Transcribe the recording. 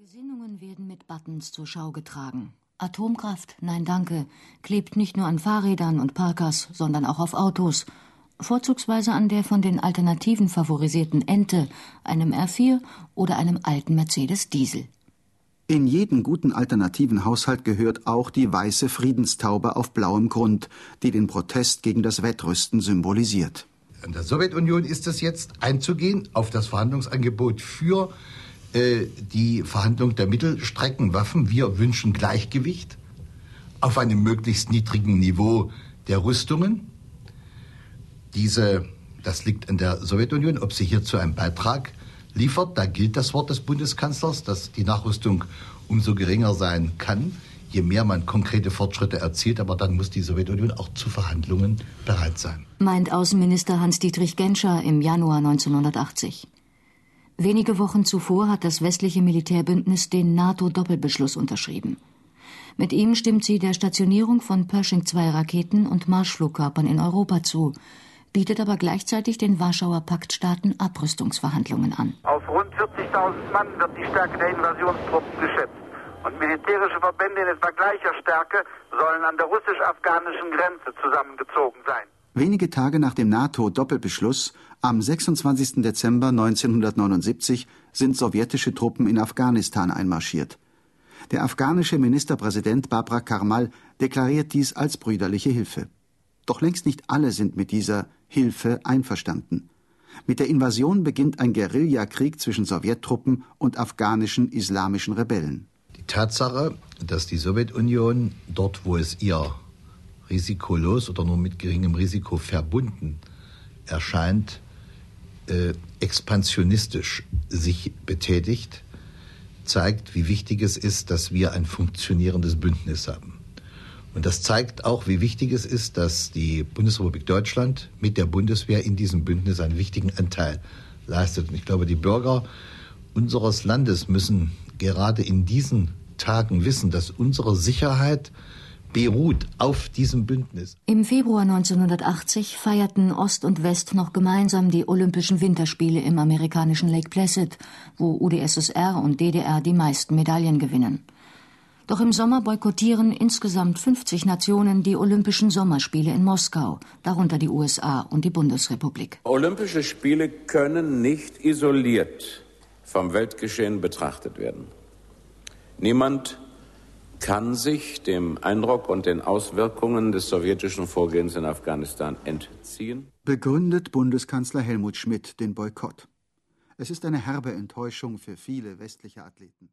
Gesinnungen werden mit Buttons zur Schau getragen. Atomkraft, nein danke, klebt nicht nur an Fahrrädern und Parkers, sondern auch auf Autos. Vorzugsweise an der von den Alternativen favorisierten Ente, einem R4 oder einem alten Mercedes Diesel. In jeden guten alternativen Haushalt gehört auch die weiße Friedenstaube auf blauem Grund, die den Protest gegen das Wettrüsten symbolisiert. In der Sowjetunion ist es jetzt einzugehen auf das Verhandlungsangebot für äh, die Verhandlung der Mittelstreckenwaffen. Wir wünschen Gleichgewicht auf einem möglichst niedrigen Niveau der Rüstungen. Diese, das liegt an der Sowjetunion, ob sie hierzu einen Beitrag liefert. Da gilt das Wort des Bundeskanzlers, dass die Nachrüstung umso geringer sein kann, je mehr man konkrete Fortschritte erzielt. Aber dann muss die Sowjetunion auch zu Verhandlungen bereit sein. Meint Außenminister Hans-Dietrich Genscher im Januar 1980. Wenige Wochen zuvor hat das westliche Militärbündnis den NATO-Doppelbeschluss unterschrieben. Mit ihm stimmt sie der Stationierung von Pershing-2-Raketen und Marschflugkörpern in Europa zu, bietet aber gleichzeitig den Warschauer Paktstaaten Abrüstungsverhandlungen an. Auf rund 40.000 Mann wird die Stärke der Invasionstruppen geschätzt. Und militärische Verbände in etwa gleicher Stärke sollen an der russisch-afghanischen Grenze zusammengezogen sein. Wenige Tage nach dem NATO-Doppelbeschluss, am 26. Dezember 1979, sind sowjetische Truppen in Afghanistan einmarschiert. Der afghanische Ministerpräsident Babra Karmal deklariert dies als brüderliche Hilfe. Doch längst nicht alle sind mit dieser Hilfe einverstanden. Mit der Invasion beginnt ein Guerillakrieg zwischen Sowjettruppen und afghanischen islamischen Rebellen. Die Tatsache, dass die Sowjetunion dort, wo es ihr risikolos oder nur mit geringem Risiko verbunden erscheint, äh, expansionistisch sich betätigt, zeigt, wie wichtig es ist, dass wir ein funktionierendes Bündnis haben. Und das zeigt auch, wie wichtig es ist, dass die Bundesrepublik Deutschland mit der Bundeswehr in diesem Bündnis einen wichtigen Anteil leistet. Und ich glaube, die Bürger unseres Landes müssen gerade in diesen Tagen wissen, dass unsere Sicherheit beruht auf diesem Bündnis. Im Februar 1980 feierten Ost und West noch gemeinsam die Olympischen Winterspiele im amerikanischen Lake Placid, wo UdSSR und DDR die meisten Medaillen gewinnen. Doch im Sommer boykottieren insgesamt 50 Nationen die Olympischen Sommerspiele in Moskau, darunter die USA und die Bundesrepublik. Olympische Spiele können nicht isoliert vom Weltgeschehen betrachtet werden. Niemand kann sich dem Eindruck und den Auswirkungen des sowjetischen Vorgehens in Afghanistan entziehen. Begründet Bundeskanzler Helmut Schmidt den Boykott. Es ist eine herbe Enttäuschung für viele westliche Athleten.